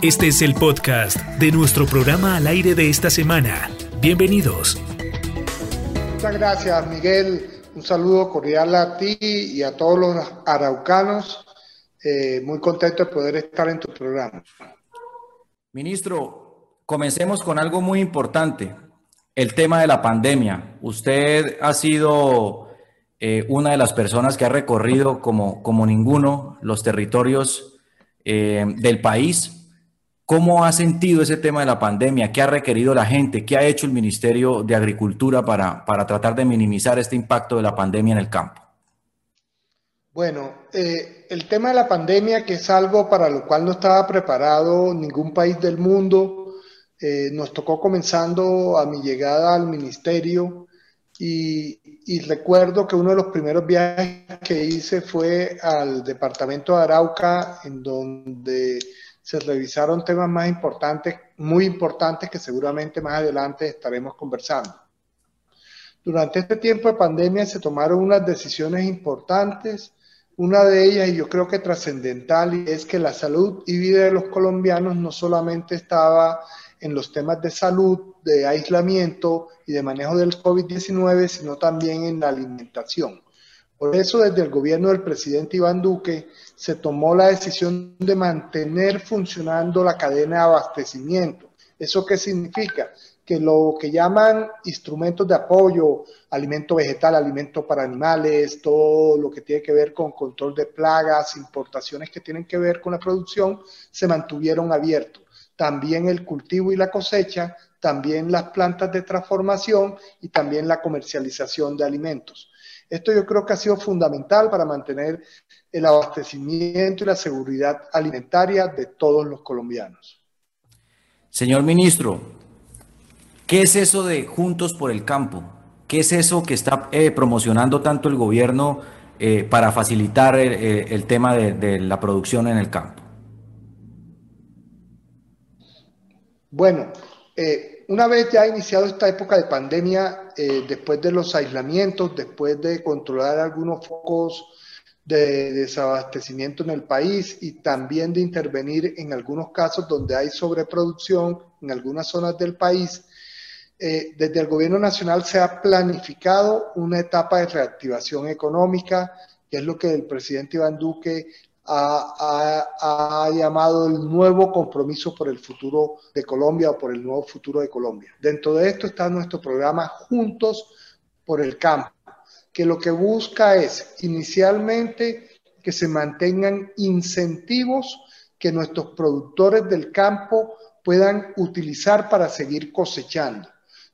Este es el podcast de nuestro programa al aire de esta semana. Bienvenidos. Muchas gracias, Miguel. Un saludo cordial a ti y a todos los araucanos. Eh, muy contento de poder estar en tu programa. Ministro, comencemos con algo muy importante, el tema de la pandemia. Usted ha sido eh, una de las personas que ha recorrido como, como ninguno los territorios eh, del país. ¿Cómo ha sentido ese tema de la pandemia? ¿Qué ha requerido la gente? ¿Qué ha hecho el Ministerio de Agricultura para, para tratar de minimizar este impacto de la pandemia en el campo? Bueno, eh, el tema de la pandemia, que es algo para lo cual no estaba preparado ningún país del mundo, eh, nos tocó comenzando a mi llegada al ministerio y, y, recuerdo que uno de los primeros viajes que hice fue al departamento de Arauca, en donde se revisaron temas más importantes, muy importantes que seguramente más adelante estaremos conversando. Durante este tiempo de pandemia se tomaron unas decisiones importantes, una de ellas, y yo creo que trascendental, es que la salud y vida de los colombianos no solamente estaba en los temas de salud, de aislamiento y de manejo del COVID-19, sino también en la alimentación. Por eso desde el gobierno del presidente Iván Duque se tomó la decisión de mantener funcionando la cadena de abastecimiento. ¿Eso qué significa? Que lo que llaman instrumentos de apoyo, alimento vegetal, alimento para animales, todo lo que tiene que ver con control de plagas, importaciones que tienen que ver con la producción, se mantuvieron abiertos. También el cultivo y la cosecha, también las plantas de transformación y también la comercialización de alimentos. Esto yo creo que ha sido fundamental para mantener el abastecimiento y la seguridad alimentaria de todos los colombianos. Señor ministro, ¿qué es eso de Juntos por el Campo? ¿Qué es eso que está eh, promocionando tanto el gobierno eh, para facilitar eh, el tema de, de la producción en el campo? Bueno, eh, una vez ya iniciado esta época de pandemia, eh, después de los aislamientos, después de controlar algunos focos de desabastecimiento en el país y también de intervenir en algunos casos donde hay sobreproducción en algunas zonas del país, eh, desde el gobierno nacional se ha planificado una etapa de reactivación económica, que es lo que el presidente Iván Duque ha, llamado el nuevo compromiso por el futuro de Colombia o por el nuevo futuro de Colombia. Dentro de esto está nuestro programa Juntos por el Campo, que lo que busca es inicialmente que se mantengan incentivos que nuestros productores del campo puedan utilizar para seguir cosechando.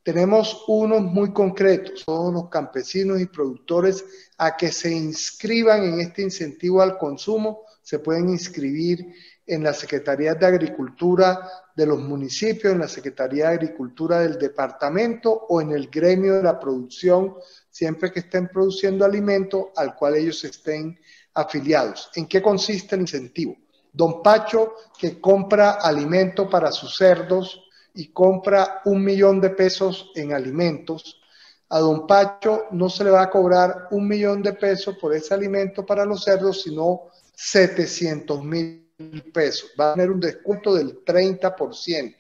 Tenemos unos muy concretos, todos los campesinos y productores a que se inscriban en este incentivo al consumo, se pueden inscribir en la Secretaría de Agricultura de los municipios, en la Secretaría de Agricultura del departamento o en el gremio de la producción, siempre que estén produciendo alimento al cual ellos estén afiliados. ¿En qué consiste el incentivo? Don Pacho, que compra alimento para sus cerdos, y compra un millón de pesos en alimentos, a don Pacho no se le va a cobrar un millón de pesos por ese alimento para los cerdos, sino 700 mil pesos. Va a tener un descuento del 30%.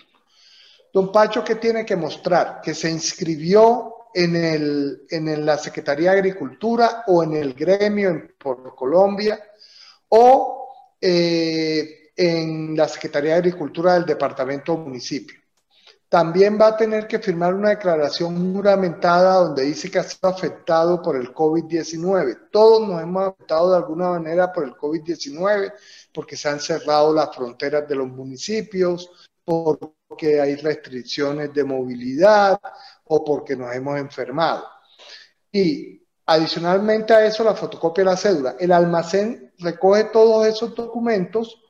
Don Pacho, ¿qué tiene que mostrar? Que se inscribió en, el, en la Secretaría de Agricultura o en el gremio en, por Colombia o eh, en la Secretaría de Agricultura del departamento o municipio también va a tener que firmar una declaración juramentada donde dice que ha sido afectado por el COVID-19. Todos nos hemos afectado de alguna manera por el COVID-19 porque se han cerrado las fronteras de los municipios, porque hay restricciones de movilidad o porque nos hemos enfermado. Y adicionalmente a eso, la fotocopia de la cédula. El almacén recoge todos esos documentos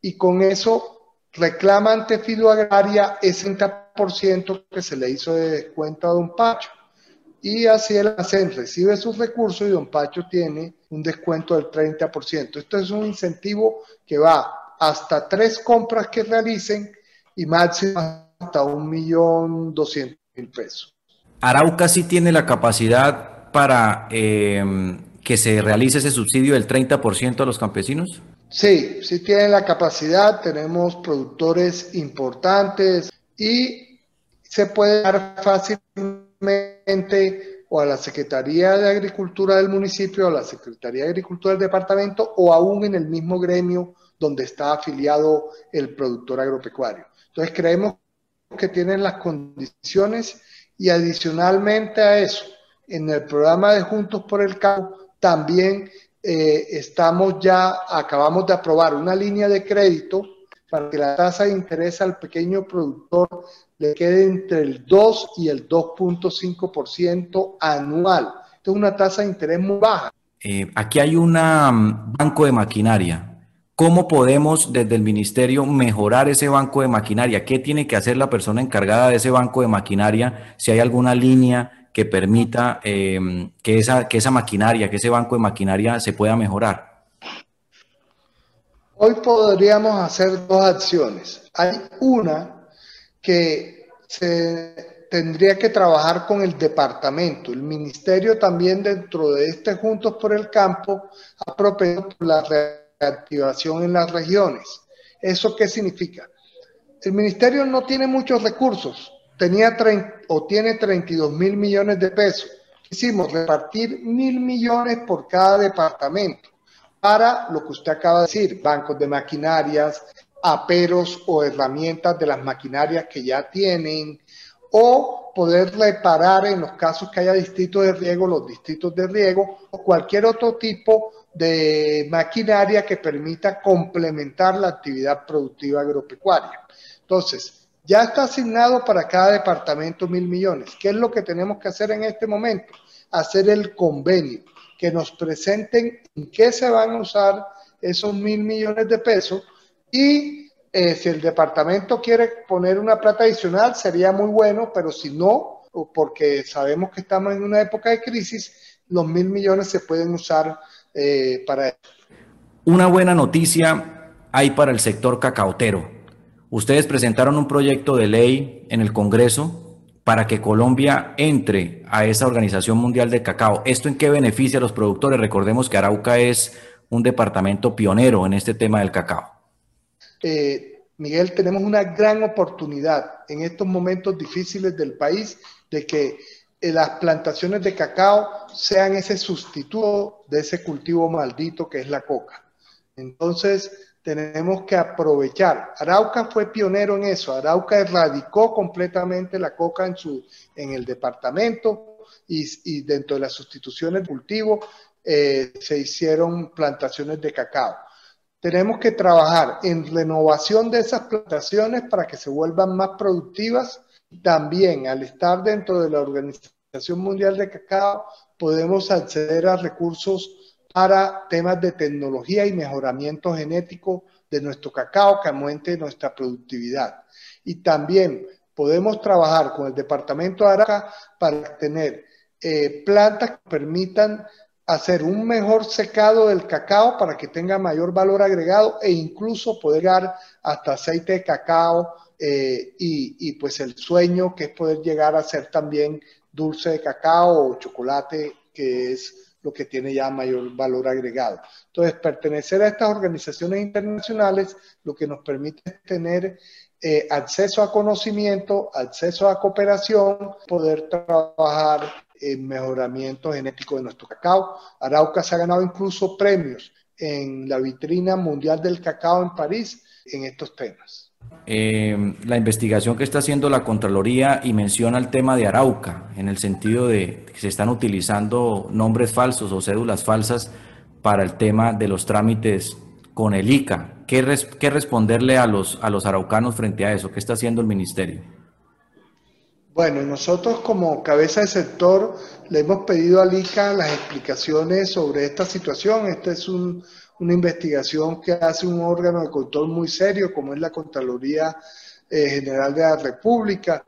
y con eso reclama ante Fido Agraria ese 30% que se le hizo de descuento a Don Pacho. Y así el almacén recibe sus recursos y Don Pacho tiene un descuento del 30%. Esto es un incentivo que va hasta tres compras que realicen y máximo hasta un millón doscientos mil pesos. Arauca sí tiene la capacidad para eh, que se realice ese subsidio del 30% a los campesinos. Sí, sí tienen la capacidad, tenemos productores importantes y se puede dar fácilmente o a la Secretaría de Agricultura del municipio, o a la Secretaría de Agricultura del departamento o aún en el mismo gremio donde está afiliado el productor agropecuario. Entonces creemos que tienen las condiciones y adicionalmente a eso, en el programa de Juntos por el Campo también eh, estamos ya, acabamos de aprobar una línea de crédito para que la tasa de interés al pequeño productor le quede entre el 2 y el 2.5% anual. Esto es una tasa de interés muy baja. Eh, aquí hay un mm, banco de maquinaria. ¿Cómo podemos desde el ministerio mejorar ese banco de maquinaria? ¿Qué tiene que hacer la persona encargada de ese banco de maquinaria? Si hay alguna línea que permita em, que, esa, que esa maquinaria, que ese banco de maquinaria se pueda mejorar? Hoy podríamos hacer dos acciones. Hay una que se tendría que trabajar con el departamento. El ministerio también dentro de este Juntos por el Campo ha propuesto la reactivación en las regiones. ¿Eso qué significa? El ministerio no tiene muchos recursos, tenía o tiene 32 mil millones de pesos. Hicimos repartir mil millones por cada departamento para lo que usted acaba de decir, bancos de maquinarias, aperos o herramientas de las maquinarias que ya tienen, o poder reparar en los casos que haya distritos de riego, los distritos de riego, o cualquier otro tipo de maquinaria que permita complementar la actividad productiva agropecuaria. Entonces, ya está asignado para cada departamento mil millones. ¿Qué es lo que tenemos que hacer en este momento? Hacer el convenio, que nos presenten en qué se van a usar esos mil millones de pesos y eh, si el departamento quiere poner una plata adicional sería muy bueno, pero si no, porque sabemos que estamos en una época de crisis, los mil millones se pueden usar eh, para eso. Una buena noticia hay para el sector cacautero Ustedes presentaron un proyecto de ley en el Congreso para que Colombia entre a esa Organización Mundial de Cacao. ¿Esto en qué beneficia a los productores? Recordemos que Arauca es un departamento pionero en este tema del cacao. Eh, Miguel, tenemos una gran oportunidad en estos momentos difíciles del país de que eh, las plantaciones de cacao sean ese sustituto de ese cultivo maldito que es la coca. Entonces, tenemos que aprovechar. Arauca fue pionero en eso. Arauca erradicó completamente la coca en, su, en el departamento y, dentro de las sustituciones de cultivo eh, se hicieron plantaciones de cacao. Tenemos que trabajar en renovación de esas plantaciones para que se vuelvan más productivas. También al estar dentro de la Organización Mundial de Cacao podemos acceder a recursos para temas de tecnología y mejoramiento genético de nuestro cacao que aumente nuestra productividad. Y también podemos trabajar con el departamento de Arauca para tener eh, plantas que permitan hacer un mejor secado del cacao para que tenga mayor valor agregado e incluso poder llegar hasta aceite de cacao eh, y, pues el sueño que es poder llegar a ser también dulce de cacao o chocolate que es lo que tiene ya mayor valor agregado. Entonces, pertenecer a estas organizaciones internacionales lo que nos permite es tener eh, acceso a conocimiento, acceso a cooperación, poder trabajar mejoramiento genético de nuestro cacao. Arauca se ha ganado incluso premios en la vitrina mundial del cacao en París en estos temas. Eh, la investigación que está haciendo la Contraloría y menciona el tema de Arauca, en el sentido de que se están utilizando nombres falsos o cédulas falsas para el tema de los trámites con el ICA. ¿Qué, responderle a los, a los araucanos frente a eso? ¿Qué está haciendo el ministerio? Bueno, nosotros como cabeza de sector le hemos pedido al ICA las explicaciones sobre esta situación. Este es un, una investigación que hace un órgano de control muy serio, como es la Contraloría eh, General de la República,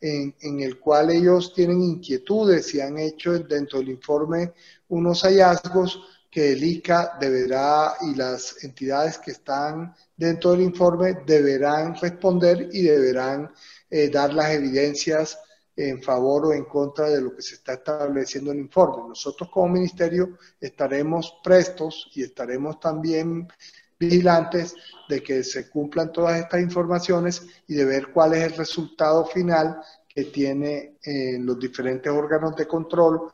en, en, el cual ellos tienen inquietudes y han hecho dentro del informe unos hallazgos que el ICA deberá y las entidades que están dentro del informe deberán responder y deberán eh, dar las evidencias en favor o en contra de lo que se está estableciendo en el informe. Nosotros como ministerio estaremos prestos y estaremos también vigilantes de que se cumplan todas estas informaciones y de ver cuál es el resultado final que tiene eh, los diferentes órganos de control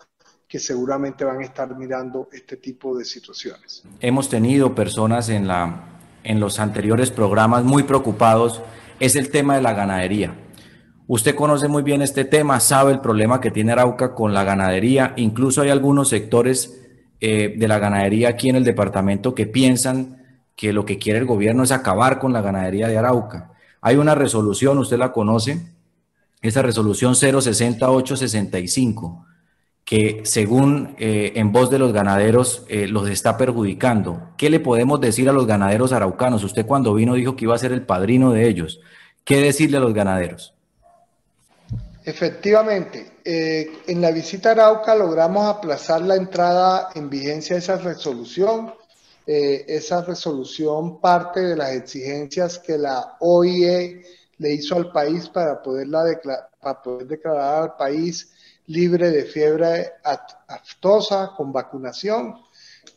que seguramente van a estar mirando este tipo de situaciones. Hemos tenido personas en, la, en los anteriores programas muy preocupados, es el tema de la ganadería. Usted conoce muy bien este tema, sabe el problema que tiene Arauca con la ganadería, incluso hay algunos sectores eh, de la ganadería aquí en el departamento que piensan que lo que quiere el gobierno es acabar con la ganadería de Arauca. Hay una resolución, usted la conoce, esa resolución 06865, que según eh, en voz de los ganaderos eh, los está perjudicando. ¿Qué le podemos decir a los ganaderos araucanos? Usted cuando vino dijo que iba a ser el padrino de ellos. ¿Qué decirle a los ganaderos? Efectivamente, eh, en la visita a Arauca logramos aplazar la entrada en vigencia de esa resolución. Eh, esa resolución parte de las exigencias que la OIE le hizo al país para, poderla para poder declarar al país libre de fiebre aftosa con vacunación.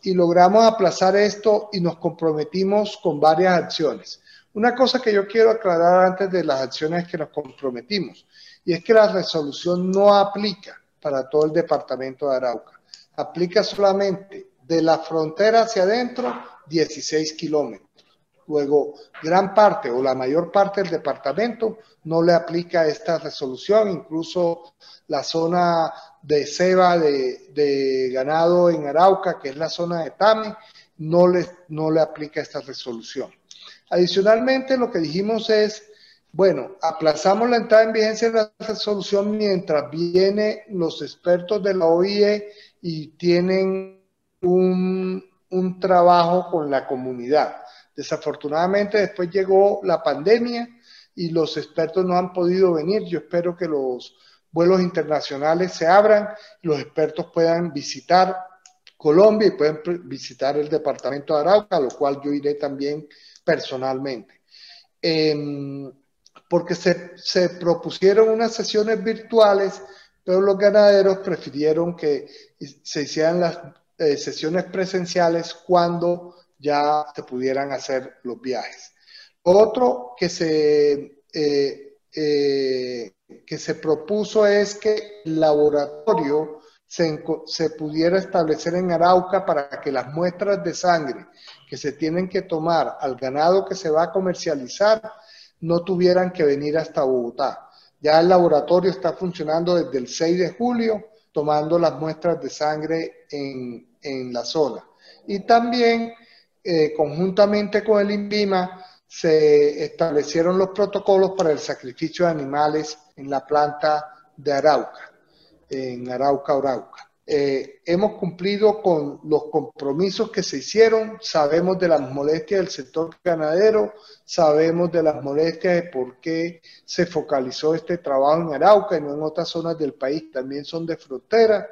Y logramos aplazar esto y nos comprometimos con varias acciones. Una cosa que yo quiero aclarar antes de las acciones que nos comprometimos y es que la resolución no aplica para todo el departamento de Arauca, aplica solamente de la frontera hacia adentro, 16 kilómetros. Luego, gran parte o la mayor parte del departamento no le aplica esta resolución, incluso la zona de ceba de, ganado en Arauca, que es la zona de Tame, no le, no le aplica esta resolución. Adicionalmente, lo que dijimos es, bueno, aplazamos la entrada en vigencia de la resolución mientras vienen los expertos de la OIE y tienen un, trabajo con la comunidad. Desafortunadamente después llegó la pandemia y los expertos no han podido venir. Yo espero que los vuelos internacionales se abran, los expertos puedan visitar Colombia y puedan visitar el departamento de Arauca, a lo cual yo iré también personalmente. Em, porque se, se propusieron unas sesiones virtuales, pero los ganaderos prefirieron que se hicieran las eh, sesiones presenciales cuando ya se pudieran hacer los viajes. Otro que se, eh, eh, que se propuso es que el laboratorio se, se, pudiera establecer en Arauca para que las muestras de sangre que se tienen que tomar al ganado que se va a comercializar no tuvieran que venir hasta Bogotá. Ya el laboratorio está funcionando desde el 6 de julio tomando las muestras de sangre en, en la zona. Y también, eh, conjuntamente con el INVIMA, se establecieron los protocolos para el sacrificio de animales en la planta de Arauca, en Arauca, Arauca. Eh, hemos cumplido con los compromisos que se hicieron, sabemos de las molestias del sector ganadero, sabemos de las molestias de por qué se focalizó este trabajo en Arauca y no en otras zonas del país, también son de frontera,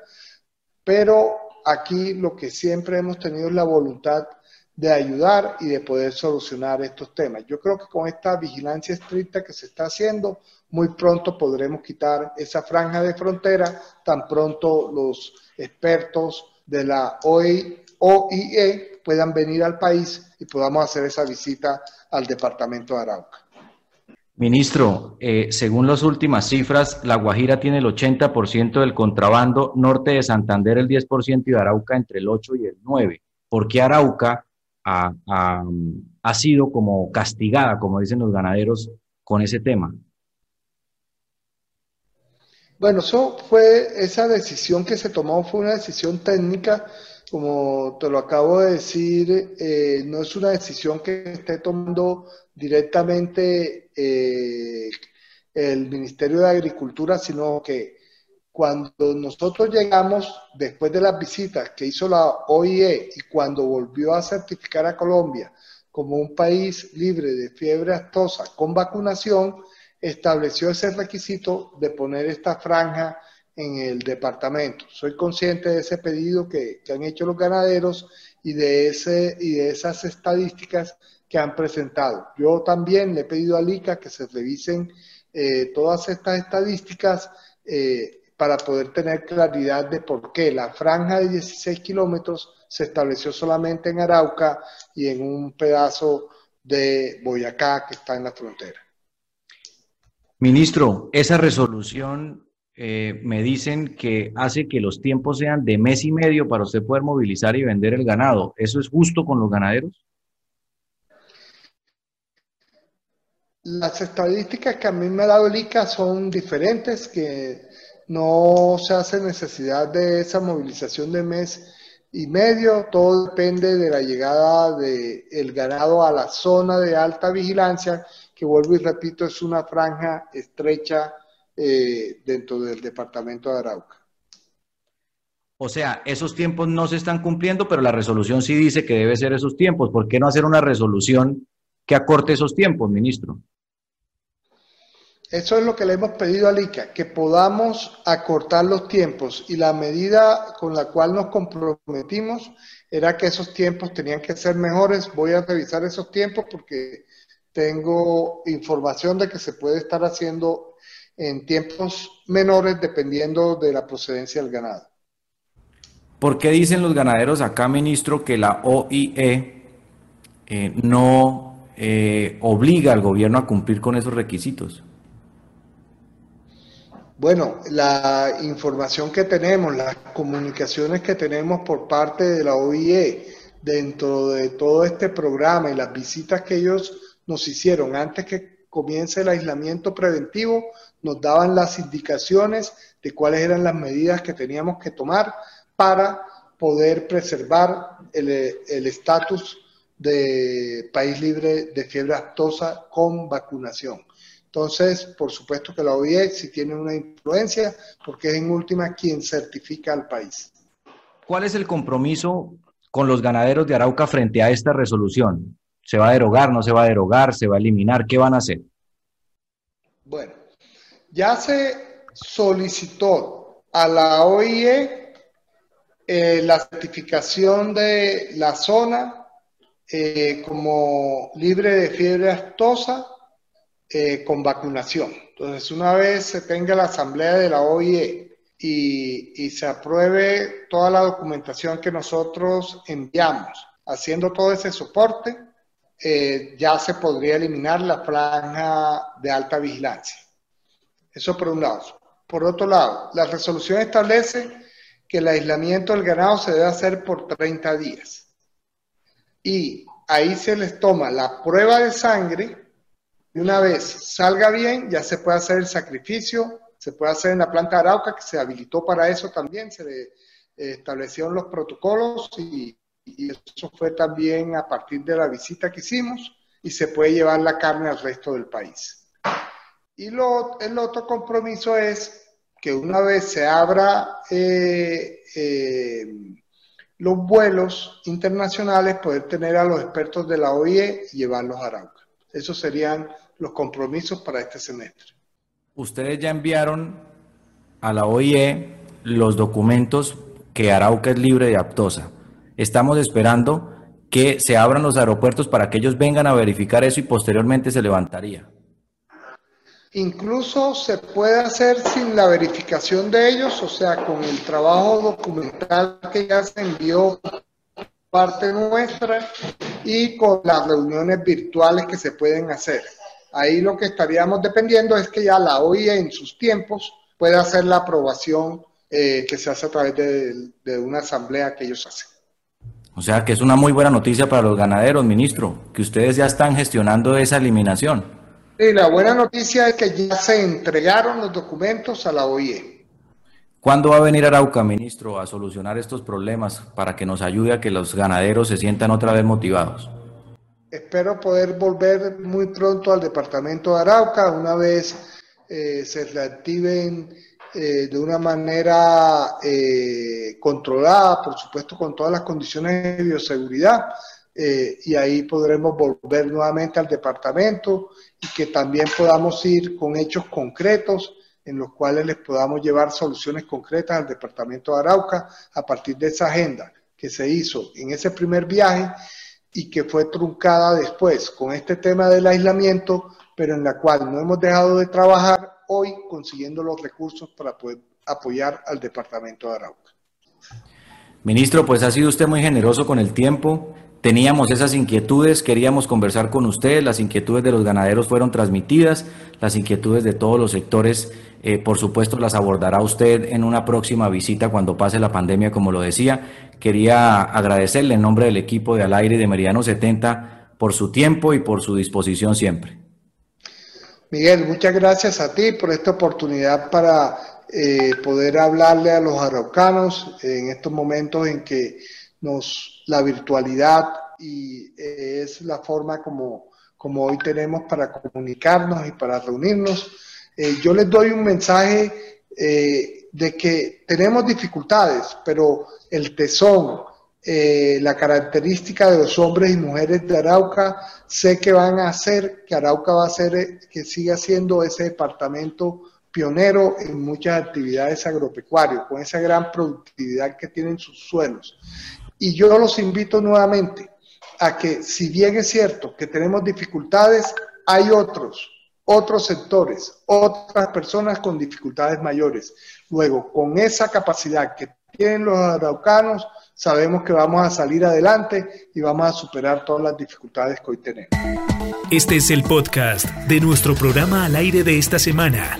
pero aquí lo que siempre hemos tenido es la voluntad de ayudar y de poder solucionar estos temas. Yo creo que con esta vigilancia estricta que se está haciendo, muy pronto podremos quitar esa franja de frontera, tan pronto los expertos de la OIE puedan venir al país y podamos hacer esa visita al departamento de Arauca. Ministro, eh, según las últimas cifras, La Guajira tiene el 80% del contrabando, norte de Santander el 10% y de Arauca entre el 8 y el 9. ¿Por qué Arauca ha, sido como castigada, como dicen los ganaderos, con ese tema? Bueno, eso fue, esa decisión que se tomó fue una decisión técnica, como te lo acabo de decir, eh, no es una decisión que esté tomando directamente eh, el Ministerio de Agricultura, sino que cuando nosotros llegamos, después de las visitas que hizo la OIE y cuando volvió a certificar a Colombia como un país libre de fiebre aftosa con vacunación, estableció ese requisito de poner esta franja en el departamento. Soy consciente de ese pedido que, han hecho los ganaderos y de, ese, y de esas estadísticas que han presentado. Yo también le he pedido a ICA que se revisen eh, todas estas estadísticas eh, para poder tener claridad de por qué la franja de 16 kilómetros se estableció solamente en Arauca y en un pedazo de Boyacá que está en la frontera. Ministro, esa resolución eh, me dicen que hace que los tiempos sean de mes y medio para usted poder movilizar y vender el ganado. ¿Eso es justo con los ganaderos? Las estadísticas que a mí me ha dado el ICA son diferentes, que no se hace necesidad de esa movilización de mes y medio, todo depende de la llegada del el ganado a la zona de alta vigilancia, que vuelvo y repito, es una franja estrecha eh, dentro del departamento de Arauca. O sea, esos tiempos no se están cumpliendo, pero la resolución sí dice que debe ser esos tiempos. ¿Por qué no hacer una resolución que acorte esos tiempos, ministro? Eso es lo que le hemos pedido a ICA, que podamos acortar los tiempos y la medida con la cual nos comprometimos era que esos tiempos tenían que ser mejores. Voy a revisar esos tiempos porque tengo información de que se puede estar haciendo en tiempos menores dependiendo de la procedencia del ganado. ¿Por qué dicen los ganaderos acá, ministro, que la OIE eh, no eh, obliga al gobierno a cumplir con esos requisitos? Bueno, la información que tenemos, las comunicaciones que tenemos por parte de la OIE dentro de todo este programa y las visitas que ellos nos hicieron antes que comience el aislamiento preventivo, nos daban las indicaciones de cuáles eran las medidas que teníamos que tomar para poder preservar el estatus de país libre de fiebre aftosa con vacunación. Entonces, por supuesto que la OIE sí tiene una influencia porque es en última quien certifica al país. ¿Cuál es el compromiso con los ganaderos de Arauca frente a esta resolución? ¿Se va a derogar, no se va a derogar, se va a eliminar? ¿Qué van a hacer? Bueno, ya se solicitó a la OIE eh, la certificación de la zona eh, como libre de fiebre aftosa eh, con vacunación. Entonces, una vez se tenga la asamblea de la OIE y, se apruebe toda la documentación que nosotros enviamos, haciendo todo ese soporte, ya se podría eliminar la franja de alta vigilancia. Eso por un lado. Por otro lado, la resolución establece que el aislamiento del ganado se debe hacer por 30 días. Y ahí se les toma la prueba de sangre y una vez salga bien, ya se puede hacer el sacrificio, se puede hacer en la planta de Arauca, que se habilitó para eso también, se le, eh, establecieron los protocolos y, y eso fue también a partir de la visita que hicimos y se puede llevar la carne al resto del país. Y lo, el otro compromiso es que una vez se abra eh, eh, los vuelos internacionales, poder tener a los expertos de la OIE y llevarlos a Arauca. Esos serían los compromisos para este semestre. Ustedes ya enviaron a la OIE los documentos que Arauca es libre de aptosa. Estamos esperando que se abran los aeropuertos para que ellos vengan a verificar eso y posteriormente se levantaría. Incluso se puede hacer sin la verificación de ellos, o sea, con el trabajo documental que ya se envió parte nuestra y con las reuniones virtuales que se pueden hacer. Ahí lo que estaríamos dependiendo es que ya la OIE en sus tiempos pueda hacer la aprobación eh, que se hace a través de, de una asamblea que ellos hacen. O sea que es una muy buena noticia para los ganaderos, ministro, que ustedes ya están gestionando esa eliminación. Sí, la buena noticia es que ya se entregaron los documentos a la OIE. ¿Cuándo va a venir Arauca, ministro, a solucionar estos problemas para que nos ayude a que los ganaderos se sientan otra vez motivados? Espero poder volver muy pronto al departamento de Arauca una vez eh, se reactiven eh, de una manera eh, controlada, por supuesto con todas las condiciones de bioseguridad, y ahí podremos volver nuevamente al departamento y que también podamos ir con hechos concretos en los cuales les podamos llevar soluciones concretas al departamento de Arauca a partir de esa agenda que se hizo en ese primer viaje y que fue truncada después con este tema del aislamiento, pero en la cual no hemos dejado de trabajar hoy consiguiendo los recursos para poder apoyar al departamento de Arauca. Ministro, pues ha sido usted muy generoso con el tiempo. Teníamos esas inquietudes, queríamos conversar con usted, las inquietudes de los ganaderos fueron transmitidas, las inquietudes de todos los sectores, eh, por supuesto, las abordará usted en una próxima visita cuando pase la pandemia, como lo decía. Quería agradecerle en nombre del equipo de Al Aire de Meridiano 70 por su tiempo y por su disposición siempre. Miguel, muchas gracias a ti por esta oportunidad para eh, poder hablarle a los araucanos en estos momentos en que nos la virtualidad y eh, es la forma como, como hoy tenemos para comunicarnos y para reunirnos. Eh, yo les doy un mensaje de que tenemos dificultades, pero el tesón, la característica de los hombres y mujeres de Arauca, sé que van a hacer que Arauca va a ser, que siga siendo ese departamento pionero en muchas actividades agropecuarias, con esa gran productividad que tienen sus suelos. Y yo los invito nuevamente a que, si bien es cierto que tenemos dificultades, hay otros, otros sectores, otras personas con dificultades mayores. Luego, con esa capacidad que tienen los araucanos, sabemos que vamos a salir adelante y vamos a superar todas las dificultades que hoy tenemos. Este es el podcast de nuestro programa al aire de esta semana